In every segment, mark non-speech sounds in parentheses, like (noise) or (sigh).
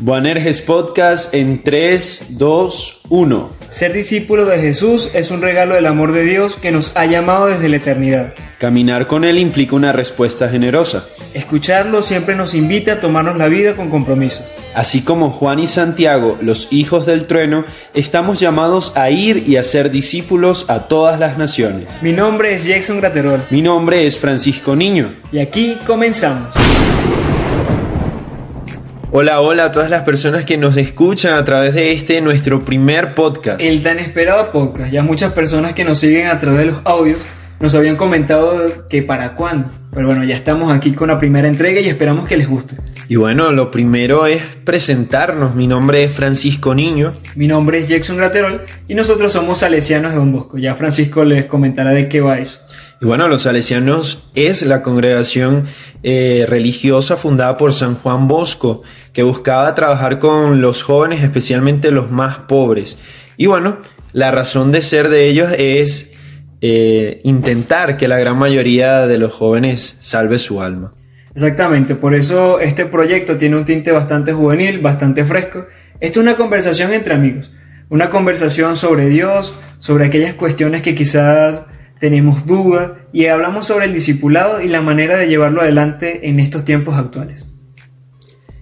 Boanerges Podcast en 3, 2, 1. Ser discípulo de Jesús es un regalo del amor de Dios que nos ha llamado desde la eternidad. Caminar con Él implica una respuesta generosa. Escucharlo siempre nos invita a tomarnos la vida con compromiso. Así como Juan y Santiago, los hijos del trueno, estamos llamados a ir y a ser discípulos a todas las naciones. Mi nombre es Jackson Graterol. Mi nombre es Francisco Niño. Y aquí comenzamos. Hola, hola a todas las personas que nos escuchan a través de este nuestro primer podcast. El tan esperado podcast. Ya muchas personas que nos siguen a través de los audios nos habían comentado que para cuándo. Pero bueno, ya estamos aquí con la primera entrega y esperamos que les guste. Y bueno, lo primero es presentarnos. Mi nombre es Francisco Niño. Mi nombre es Jackson Graterol y nosotros somos salesianos de Don Bosco. Ya Francisco les comentará de qué va eso. Y bueno, los salesianos es la congregación eh, religiosa fundada por San Juan Bosco, que buscaba trabajar con los jóvenes, especialmente los más pobres. Y bueno, la razón de ser de ellos es eh, intentar que la gran mayoría de los jóvenes salve su alma. Exactamente, por eso este proyecto tiene un tinte bastante juvenil, bastante fresco. Esto es una conversación entre amigos, una conversación sobre Dios, sobre aquellas cuestiones que quizás tenemos duda y hablamos sobre el discipulado y la manera de llevarlo adelante en estos tiempos actuales.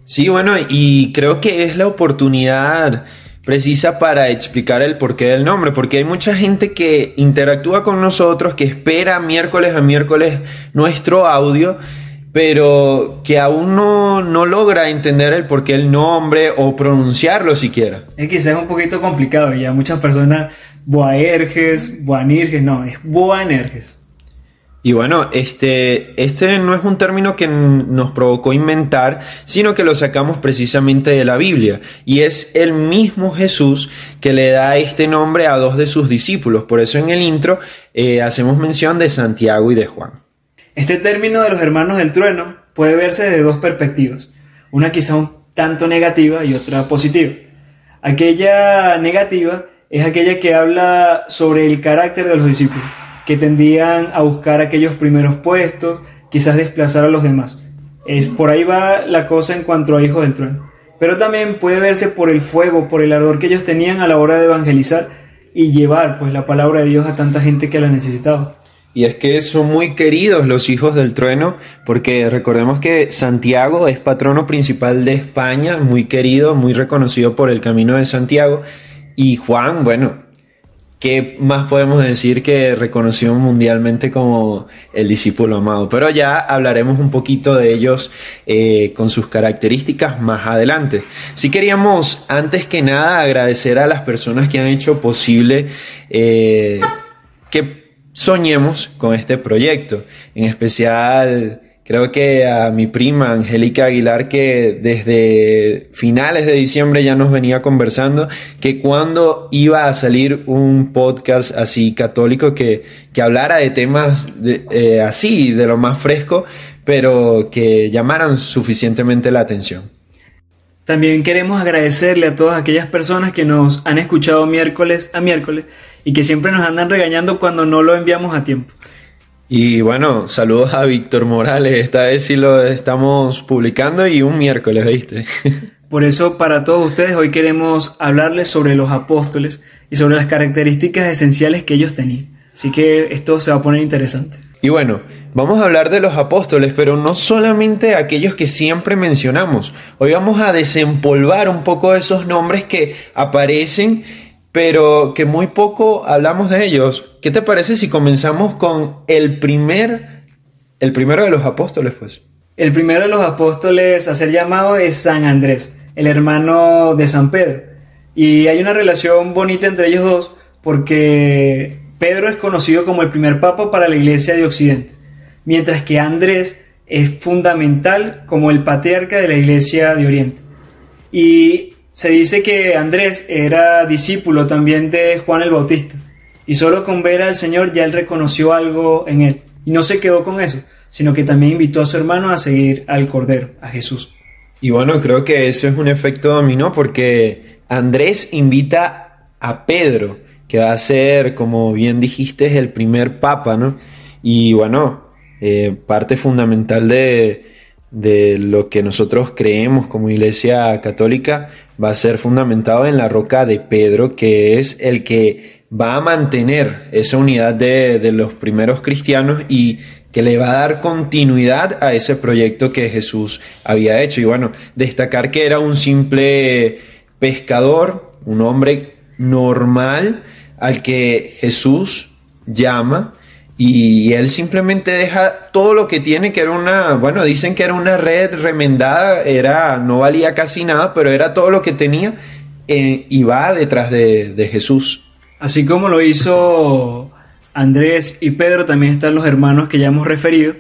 Sí, bueno, y creo que es la oportunidad precisa para explicar el porqué del nombre, porque hay mucha gente que interactúa con nosotros, que espera miércoles a miércoles nuestro audio, pero que aún no, no logra entender el porqué del nombre o pronunciarlo siquiera. Es quizás un poquito complicado, ya muchas personas Boaerges, Boanirges, no, es Boanerges. Y bueno, este, este no es un término que nos provocó inventar, sino que lo sacamos precisamente de la Biblia. Y es el mismo Jesús que le da este nombre a dos de sus discípulos. Por eso en el intro eh, hacemos mención de Santiago y de Juan. Este término de los hermanos del trueno puede verse desde dos perspectivas. Una quizá un tanto negativa y otra positiva. Aquella negativa es aquella que habla sobre el carácter de los discípulos, que tendían a buscar aquellos primeros puestos, quizás desplazar a los demás. Es por ahí va la cosa en cuanto a hijos del trueno. Pero también puede verse por el fuego, por el ardor que ellos tenían a la hora de evangelizar y llevar pues la palabra de Dios a tanta gente que la necesitaba. Y es que son muy queridos los hijos del trueno, porque recordemos que Santiago es patrono principal de España, muy querido, muy reconocido por el Camino de Santiago, y Juan, bueno, ¿qué más podemos decir que reconoció mundialmente como el discípulo amado? Pero ya hablaremos un poquito de ellos eh, con sus características más adelante. Sí queríamos, antes que nada, agradecer a las personas que han hecho posible eh, que soñemos con este proyecto, en especial Creo que a mi prima Angélica Aguilar, que desde finales de diciembre ya nos venía conversando, que cuando iba a salir un podcast así católico que, que hablara de temas eh, así, de lo más fresco, pero que llamaran suficientemente la atención. También queremos agradecerle a todas aquellas personas que nos han escuchado miércoles a miércoles y que siempre nos andan regañando cuando no lo enviamos a tiempo. Y bueno, saludos a Víctor Morales, esta vez sí lo estamos publicando y un miércoles, ¿viste? (laughs) Por eso, para todos ustedes, hoy queremos hablarles sobre los apóstoles y sobre las características esenciales que ellos tenían. Así que esto se va a poner interesante. Y bueno, vamos a hablar de los apóstoles, pero no solamente aquellos que siempre mencionamos. Hoy vamos a desempolvar un poco esos nombres que aparecen pero que muy poco hablamos de ellos. ¿Qué te parece si comenzamos con el primer, el primero de los apóstoles, pues? El primero de los apóstoles a ser llamado es San Andrés, el hermano de San Pedro. Y hay una relación bonita entre ellos dos porque Pedro es conocido como el primer papa para la iglesia de Occidente, mientras que Andrés es fundamental como el patriarca de la iglesia de Oriente. Y se dice que Andrés era discípulo también de Juan el Bautista y solo con ver al Señor ya él reconoció algo en él y no se quedó con eso, sino que también invitó a su hermano a seguir al Cordero, a Jesús. Y bueno, creo que eso es un efecto dominó porque Andrés invita a Pedro, que va a ser, como bien dijiste, el primer papa, ¿no? Y bueno, eh, parte fundamental de, de lo que nosotros creemos como iglesia católica va a ser fundamentado en la roca de Pedro, que es el que va a mantener esa unidad de, de los primeros cristianos y que le va a dar continuidad a ese proyecto que Jesús había hecho. Y bueno, destacar que era un simple pescador, un hombre normal al que Jesús llama y él simplemente deja todo lo que tiene, que era una, bueno, dicen que era una red remendada, era, no valía casi nada, pero era todo lo que tenía eh, y va detrás de, de Jesús. Así como lo hizo Andrés y Pedro, también están los hermanos que ya hemos referido,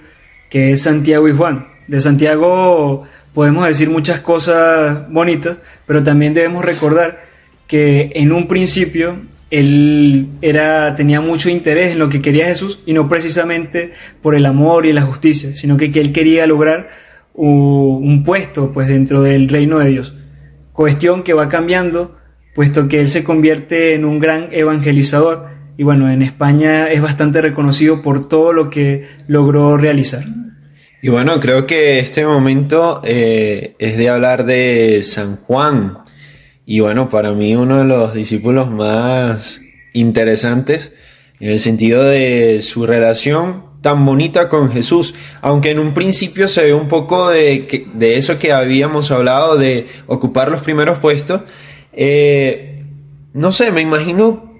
que es Santiago y Juan. De Santiago podemos decir muchas cosas bonitas, pero también debemos recordar que en un principio él era, tenía mucho interés en lo que quería Jesús y no precisamente por el amor y la justicia, sino que, él quería lograr un puesto pues dentro del reino de Dios. Cuestión que va cambiando, puesto que él se convierte en un gran evangelizador y bueno, en España es bastante reconocido por todo lo que logró realizar. Y bueno, creo que este momento eh, es de hablar de San Juan. Y bueno, para mí uno de los discípulos más interesantes en el sentido de su relación tan bonita con Jesús, aunque en un principio se ve un poco de, de eso que habíamos hablado, de ocupar los primeros puestos, eh, no sé, me imagino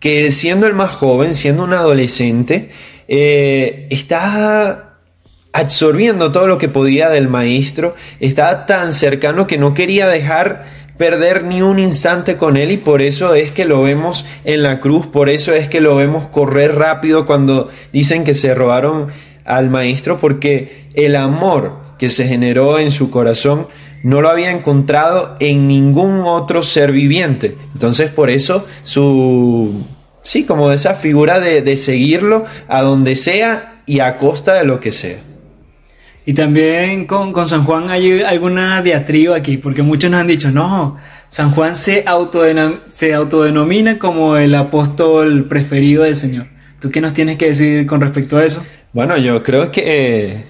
que siendo el más joven, siendo un adolescente, eh, está absorbiendo todo lo que podía del maestro, estaba tan cercano que no quería dejar perder ni un instante con él y por eso es que lo vemos en la cruz, por eso es que lo vemos correr rápido cuando dicen que se robaron al maestro, porque el amor que se generó en su corazón no lo había encontrado en ningún otro ser viviente. Entonces por eso su, sí, como esa figura de, seguirlo a donde sea y a costa de lo que sea. Y también con, San Juan hay alguna diatriba aquí, porque muchos nos han dicho, no, San Juan se, se autodenomina como el apóstol preferido del Señor. ¿Tú qué nos tienes que decir con respecto a eso? Bueno, yo creo que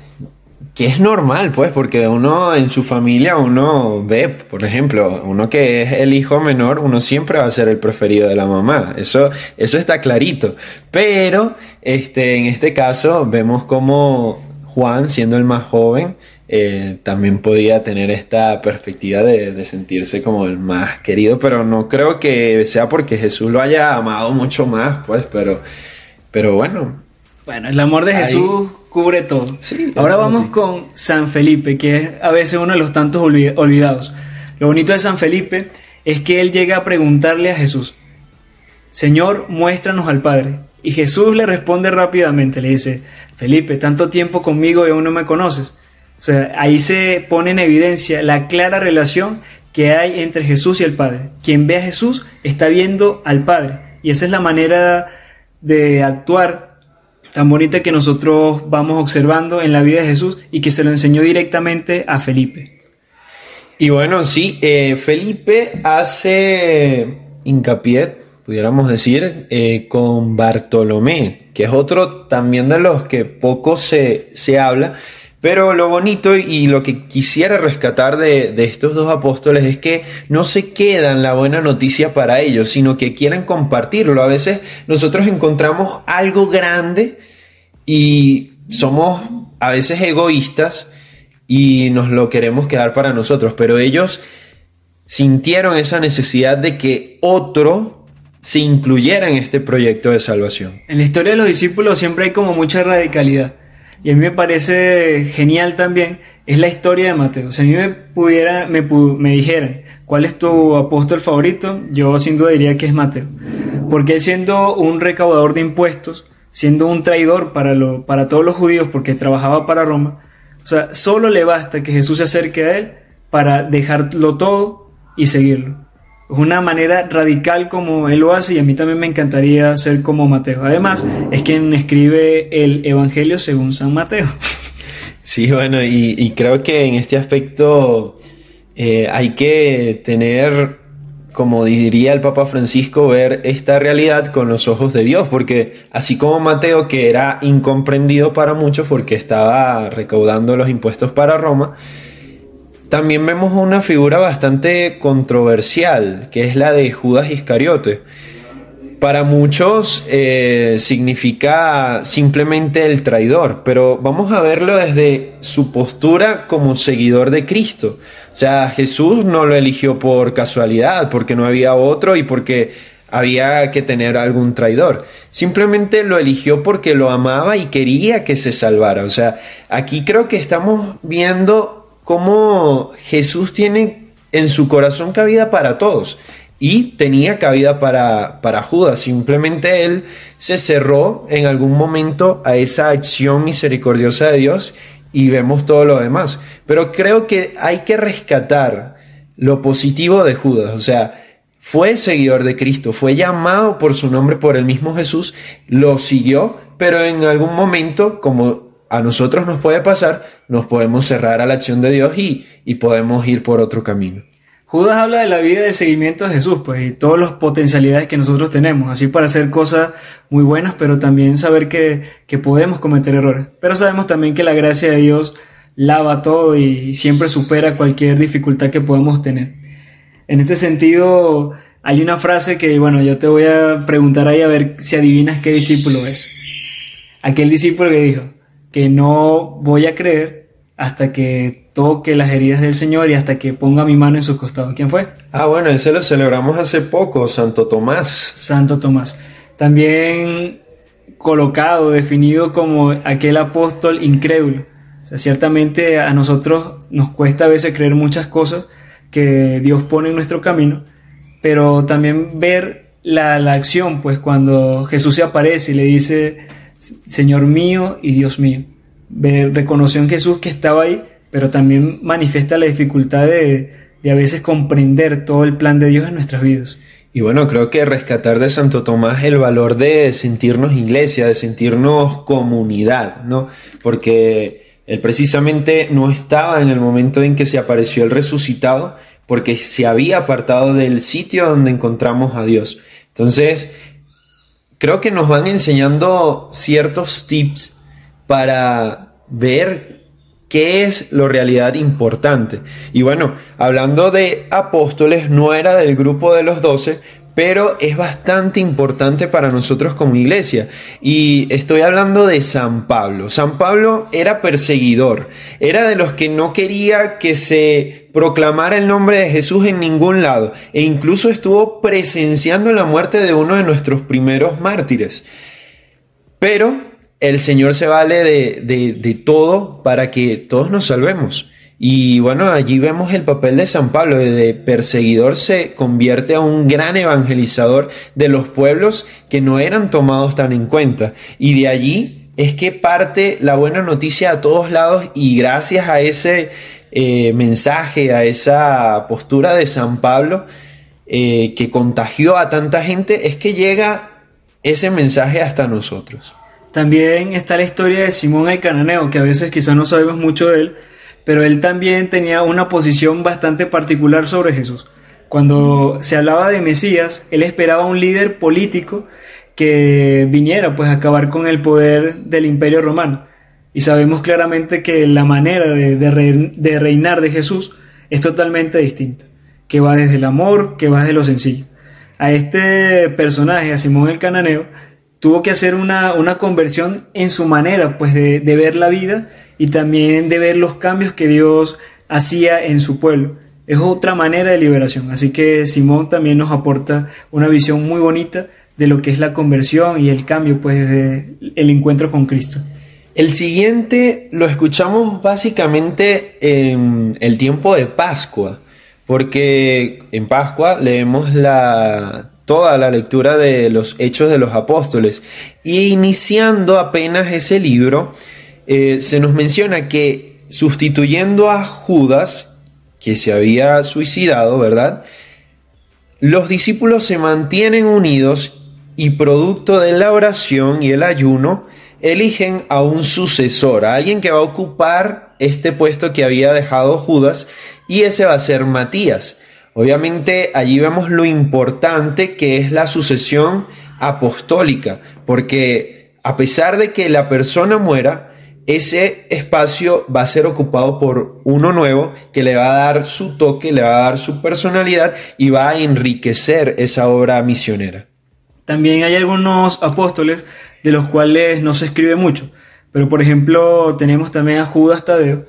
que es normal, pues, porque uno en su familia, uno ve, por ejemplo, uno que es el hijo menor, uno siempre va a ser el preferido de la mamá. Eso, eso está clarito. Pero, este, en este caso, vemos como Juan, siendo el más joven, eh, también podía tener esta perspectiva de, sentirse como el más querido, pero no creo que sea porque Jesús lo haya amado mucho más, pues, pero, pero bueno. Bueno, el amor de Jesús cubre todo. Ahora vamos con San Felipe, que es a veces uno de los tantos olvidados. Lo bonito de San Felipe es que él llega a preguntarle a Jesús, Señor, muéstranos al Padre. Y Jesús le responde rápidamente, le dice, Felipe, tanto tiempo conmigo y aún no me conoces. O sea, ahí se pone en evidencia la clara relación que hay entre Jesús y el Padre. Quien ve a Jesús está viendo al Padre. Y esa es la manera de actuar tan bonita que nosotros vamos observando en la vida de Jesús y que se lo enseñó directamente a Felipe. Y bueno, sí, eh, Felipe hace hincapié, pudiéramos decir, eh, con Bartolomé, que es otro también de los que poco se, se habla, pero lo bonito y lo que quisiera rescatar de, de, estos dos apóstoles es que no se quedan la buena noticia para ellos, sino que quieren compartirlo. A veces nosotros encontramos algo grande y somos a veces egoístas y nos lo queremos quedar para nosotros, pero ellos sintieron esa necesidad de que otro se incluyera en este proyecto de salvación. En la historia de los discípulos siempre hay como mucha radicalidad y a mí me parece genial también, es la historia de Mateo. Si a mí me pudiera, me, me dijeran cuál es tu apóstol favorito, yo sin duda diría que es Mateo. Porque él siendo un recaudador de impuestos, siendo un traidor para, lo, para todos los judíos porque trabajaba para Roma, o sea, solo le basta que Jesús se acerque a él para dejarlo todo y seguirlo. Una manera radical como él lo hace y a mí también me encantaría ser como Mateo. Además, es quien escribe el Evangelio según San Mateo. Sí, bueno, y, creo que en este aspecto eh, hay que tener como diría el Papa Francisco, ver esta realidad con los ojos de Dios, porque así como Mateo, que era incomprendido para muchos porque estaba recaudando los impuestos para Roma, también vemos una figura bastante controversial, que es la de Judas Iscariote. Para muchos eh, significa simplemente el traidor, pero vamos a verlo desde su postura como seguidor de Cristo. O sea, Jesús no lo eligió por casualidad, porque no había otro y porque había que tener algún traidor. Simplemente lo eligió porque lo amaba y quería que se salvara. O sea, aquí creo que estamos viendo cómo Jesús tiene en su corazón cabida para todos y tenía cabida para, para Judas. Simplemente él se cerró en algún momento a esa acción misericordiosa de Dios y vemos todo lo demás. Pero creo que hay que rescatar lo positivo de Judas. O sea, fue seguidor de Cristo, fue llamado por su nombre por el mismo Jesús, lo siguió, pero en algún momento, como a nosotros nos puede pasar, nos podemos cerrar a la acción de Dios y, y podemos ir por otro camino. Judas habla de la vida de seguimiento a Jesús, pues, y todas las potencialidades que nosotros tenemos, así para hacer cosas muy buenas, pero también saber que, podemos cometer errores. Pero sabemos también que la gracia de Dios lava todo y siempre supera cualquier dificultad que podamos tener. En este sentido, hay una frase que, bueno, yo te voy a preguntar ahí a ver si adivinas qué discípulo es. Aquel discípulo que dijo que no voy a creer hasta que toque las heridas del Señor y hasta que ponga mi mano en su costado. ¿Quién fue? Ah, bueno, ese lo celebramos hace poco, Santo Tomás. Santo Tomás. También colocado, definido como aquel apóstol incrédulo. O sea, ciertamente a nosotros nos cuesta a veces creer muchas cosas que Dios pone en nuestro camino, pero también ver la, la acción, pues cuando Jesús se aparece y le dice, Señor mío y Dios mío reconoció en Jesús que estaba ahí, pero también manifiesta la dificultad de, a veces comprender todo el plan de Dios en nuestras vidas. Y bueno, creo que rescatar de Santo Tomás el valor de sentirnos iglesia, de sentirnos comunidad, ¿no? Porque él precisamente no estaba en el momento en que se apareció el resucitado, porque se había apartado del sitio donde encontramos a Dios. Entonces, creo que nos van enseñando ciertos tips para ver qué es lo realidad importante. Y bueno, hablando de apóstoles, no era del grupo de los doce, pero es bastante importante para nosotros como iglesia. Y estoy hablando de San Pablo. San Pablo era perseguidor, era de los que no quería que se proclamara el nombre de Jesús en ningún lado, e incluso estuvo presenciando la muerte de uno de nuestros primeros mártires. Pero el Señor se vale de, todo para que todos nos salvemos. Y bueno, allí vemos el papel de San Pablo, de perseguidor se convierte a un gran evangelizador de los pueblos que no eran tomados tan en cuenta. Y de allí es que parte la buena noticia a todos lados y gracias a ese eh, mensaje, a esa postura de San Pablo eh, que contagió a tanta gente, es que llega ese mensaje hasta nosotros. También está la historia de Simón el Cananeo, que a veces quizás no sabemos mucho de él, pero él también tenía una posición bastante particular sobre Jesús. Cuando se hablaba de Mesías, él esperaba un líder político que viniera pues a acabar con el poder del imperio romano. Y sabemos claramente que la manera de, reinar de Jesús es totalmente distinta, que va desde el amor, que va desde lo sencillo. A este personaje, a Simón el Cananeo, tuvo que hacer una, conversión en su manera pues de, ver la vida y también de ver los cambios que Dios hacía en su pueblo. Es otra manera de liberación. Así que Simón también nos aporta una visión muy bonita de lo que es la conversión y el cambio pues de el encuentro con Cristo. El siguiente lo escuchamos básicamente en el tiempo de Pascua, porque en Pascua leemos la toda la lectura de los Hechos de los Apóstoles. Y iniciando apenas ese libro, eh, se nos menciona que sustituyendo a Judas, que se había suicidado, ¿verdad? Los discípulos se mantienen unidos y producto de la oración y el ayuno, eligen a un sucesor, a alguien que va a ocupar este puesto que había dejado Judas, y ese va a ser Matías. Obviamente allí vemos lo importante que es la sucesión apostólica, porque a pesar de que la persona muera, ese espacio va a ser ocupado por uno nuevo que le va a dar su toque, le va a dar su personalidad y va a enriquecer esa obra misionera. También hay algunos apóstoles de los cuales no se escribe mucho, pero por ejemplo tenemos también a Judas Tadeo,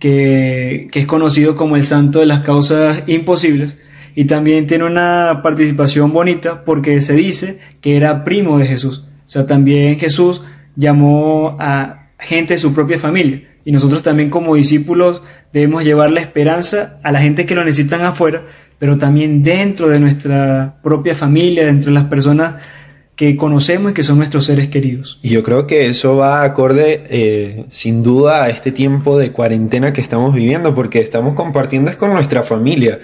que, es conocido como el santo de las causas imposibles, y también tiene una participación bonita porque se dice que era primo de Jesús. O sea, también Jesús llamó a gente de su propia familia. Y nosotros también como discípulos debemos llevar la esperanza a la gente que lo necesitan afuera, pero también dentro de nuestra propia familia, dentro de las personas que conocemos y que son nuestros seres queridos. Y yo creo que eso va acorde eh, sin duda a este tiempo de cuarentena que estamos viviendo, porque estamos compartiendo es con nuestra familia.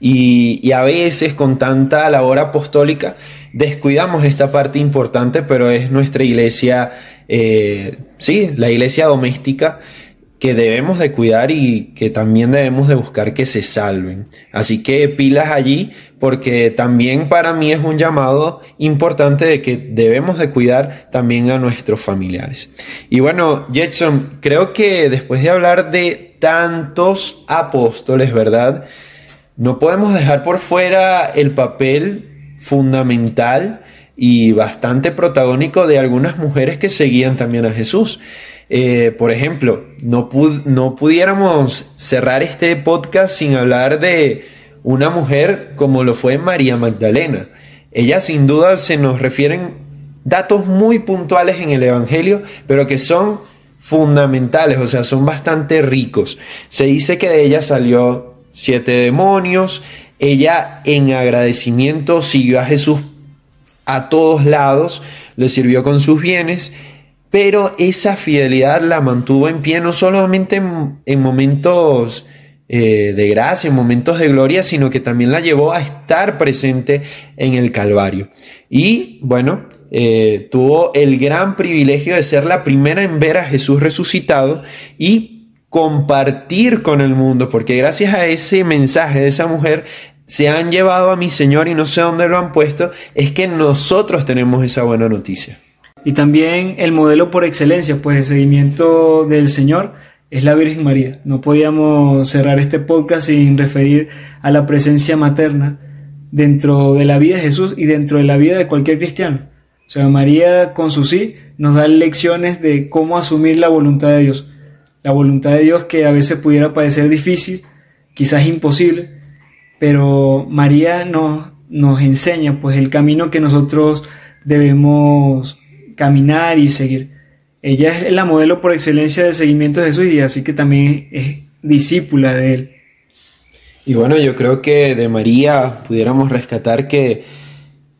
Y, y a veces con tanta labor apostólica descuidamos esta parte importante, pero es nuestra iglesia eh, sí, la iglesia doméstica que debemos de cuidar y que también debemos de buscar que se salven. Así que pilas allí porque también para mí es un llamado importante de que debemos de cuidar también a nuestros familiares. Y bueno, Jetson, creo que después de hablar de tantos apóstoles, ¿verdad? No podemos dejar por fuera el papel fundamental y bastante protagónico de algunas mujeres que seguían también a Jesús. Eh, por ejemplo, no, no pudiéramos cerrar este podcast sin hablar de una mujer como lo fue María Magdalena. Ella sin duda se nos refieren datos muy puntuales en el Evangelio, pero que son fundamentales, o sea, son bastante ricos. Se dice que de ella salió siete demonios, ella en agradecimiento siguió a Jesús a todos lados, le sirvió con sus bienes, pero esa fidelidad la mantuvo en pie no solamente en, momentos eh, de gracia, en momentos de gloria, sino que también la llevó a estar presente en el Calvario. Y bueno, eh, tuvo el gran privilegio de ser la primera en ver a Jesús resucitado y compartir con el mundo, porque gracias a ese mensaje de esa mujer se han llevado a mi Señor y no sé dónde lo han puesto, es que nosotros tenemos esa buena noticia. Y también el modelo por excelencia, pues de seguimiento del Señor, es la Virgen María. No podíamos cerrar este podcast sin referir a la presencia materna dentro de la vida de Jesús y dentro de la vida de cualquier cristiano. O sea, María con su sí nos da lecciones de cómo asumir la voluntad de Dios. La voluntad de Dios que a veces pudiera parecer difícil, quizás imposible, pero María nos, nos enseña pues el camino que nosotros debemos caminar y seguir. Ella es la modelo por excelencia de seguimiento de Jesús y así que también es discípula de él. Y bueno, yo creo que de María pudiéramos rescatar que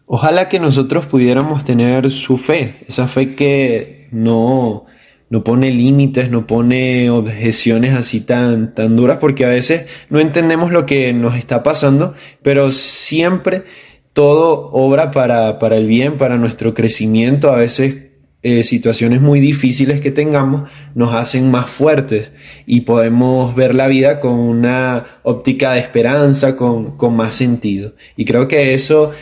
ojalá que nosotros pudiéramos tener su fe, esa fe que no, no pone límites, no pone objeciones así tan, tan duras, porque a veces no entendemos lo que nos está pasando, pero siempre todo obra para, para el bien, para nuestro crecimiento, a veces eh, situaciones muy difíciles que tengamos nos hacen más fuertes y podemos ver la vida con una óptica de esperanza, con, con más sentido. Y creo que eso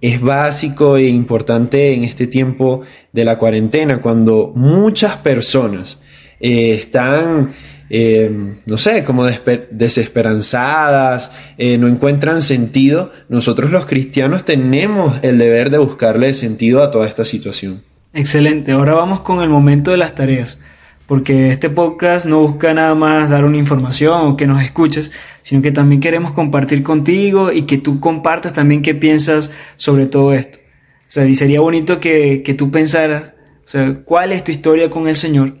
es básico e importante en este tiempo de la cuarentena, cuando muchas personas eh, están, eh, no sé, como desesperanzadas, eh, no encuentran sentido, nosotros los cristianos tenemos el deber de buscarle sentido a toda esta situación. Excelente, ahora vamos con el momento de las tareas porque este podcast no busca nada más dar una información o que nos escuches, sino que también queremos compartir contigo y que tú compartas también qué piensas sobre todo esto. O sea, y sería bonito que, que tú pensaras, o sea, cuál es tu historia con el Señor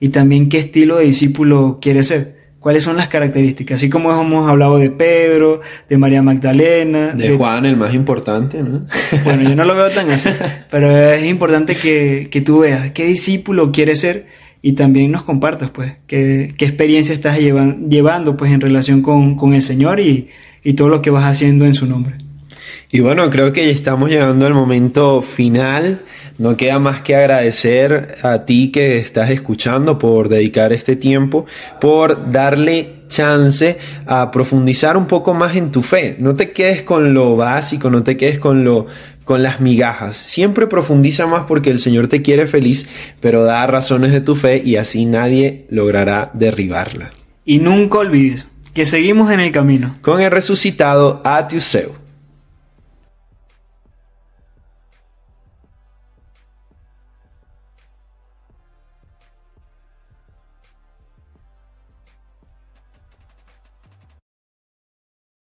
y también qué estilo de discípulo quieres ser. ¿Cuáles son las características? Así como hemos hablado de Pedro, de María Magdalena. De, Juan, el más importante, ¿no? (laughs) Bueno, yo no lo veo tan así, pero es importante que, que tú veas qué discípulo quieres ser y también nos compartas, pues, qué, qué experiencia estás llevando, pues, en relación con, el Señor y, todo lo que vas haciendo en su nombre. Y bueno, creo que ya estamos llegando al momento final. No queda más que agradecer a ti que estás escuchando por dedicar este tiempo, por darle chance a profundizar un poco más en tu fe. No te quedes con lo básico, no te quedes con lo con las migajas. Siempre profundiza más porque el Señor te quiere feliz, pero da razones de tu fe y así nadie logrará derribarla. Y nunca olvides que seguimos en el camino con el resucitado Atiuseu.